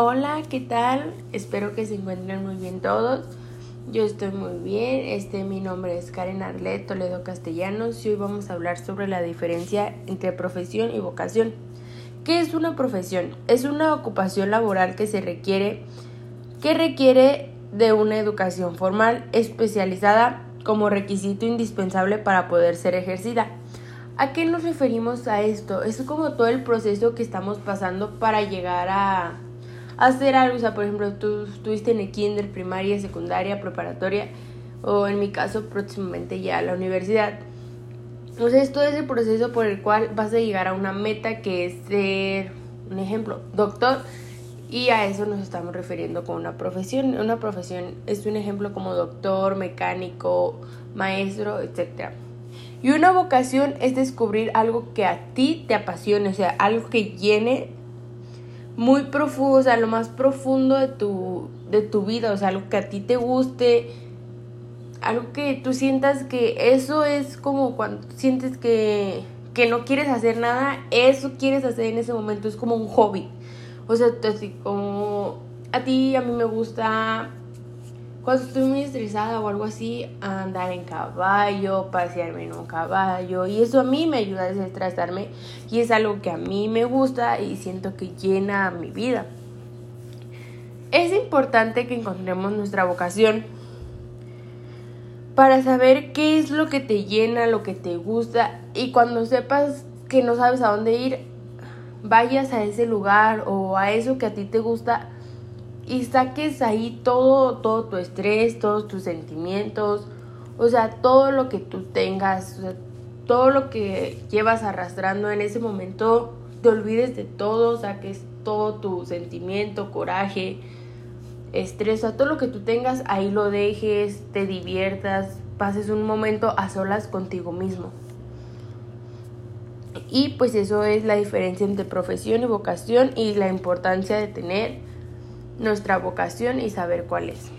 Hola, ¿qué tal? Espero que se encuentren muy bien todos. Yo estoy muy bien. Este, mi nombre es Karen Arlet Toledo Castellanos y hoy vamos a hablar sobre la diferencia entre profesión y vocación. ¿Qué es una profesión? Es una ocupación laboral que se requiere que requiere de una educación formal especializada como requisito indispensable para poder ser ejercida. ¿A qué nos referimos a esto? Es como todo el proceso que estamos pasando para llegar a hacer algo. O sea, por ejemplo, tú estuviste en el kinder, primaria, secundaria, preparatoria o en mi caso próximamente ya la universidad. Entonces, todo es el proceso por el cual vas a llegar a una meta que es ser, un ejemplo, doctor. Y a eso nos estamos refiriendo con una profesión. Una profesión es un ejemplo como doctor, mecánico, maestro, etc. Y una vocación es descubrir algo que a ti te apasione, o sea, algo que llene muy profundo, o sea, lo más profundo de tu, de tu vida, o sea, algo que a ti te guste, algo que tú sientas que eso es como cuando sientes que, que no quieres hacer nada, eso quieres hacer en ese momento, es como un hobby. O sea, así como a ti, a mí me gusta cuando estoy muy estresada o algo así, andar en caballo, pasearme en un caballo. Y eso a mí me ayuda a desestresarme y es algo que a mí me gusta y siento que llena mi vida. Es importante que encontremos nuestra vocación para saber qué es lo que te llena, lo que te gusta y cuando sepas que no sabes a dónde ir, vayas a ese lugar o a eso que a ti te gusta y saques ahí todo, todo tu estrés, todos tus sentimientos, o sea, todo lo que tú tengas, todo lo que llevas arrastrando en ese momento, te olvides de todo, saques todo tu sentimiento, coraje, estrés, o sea, todo lo que tú tengas, ahí lo dejes, te diviertas, pases un momento a solas contigo mismo. Y pues eso es la diferencia entre profesión y vocación y la importancia de tener nuestra vocación y saber cuál es.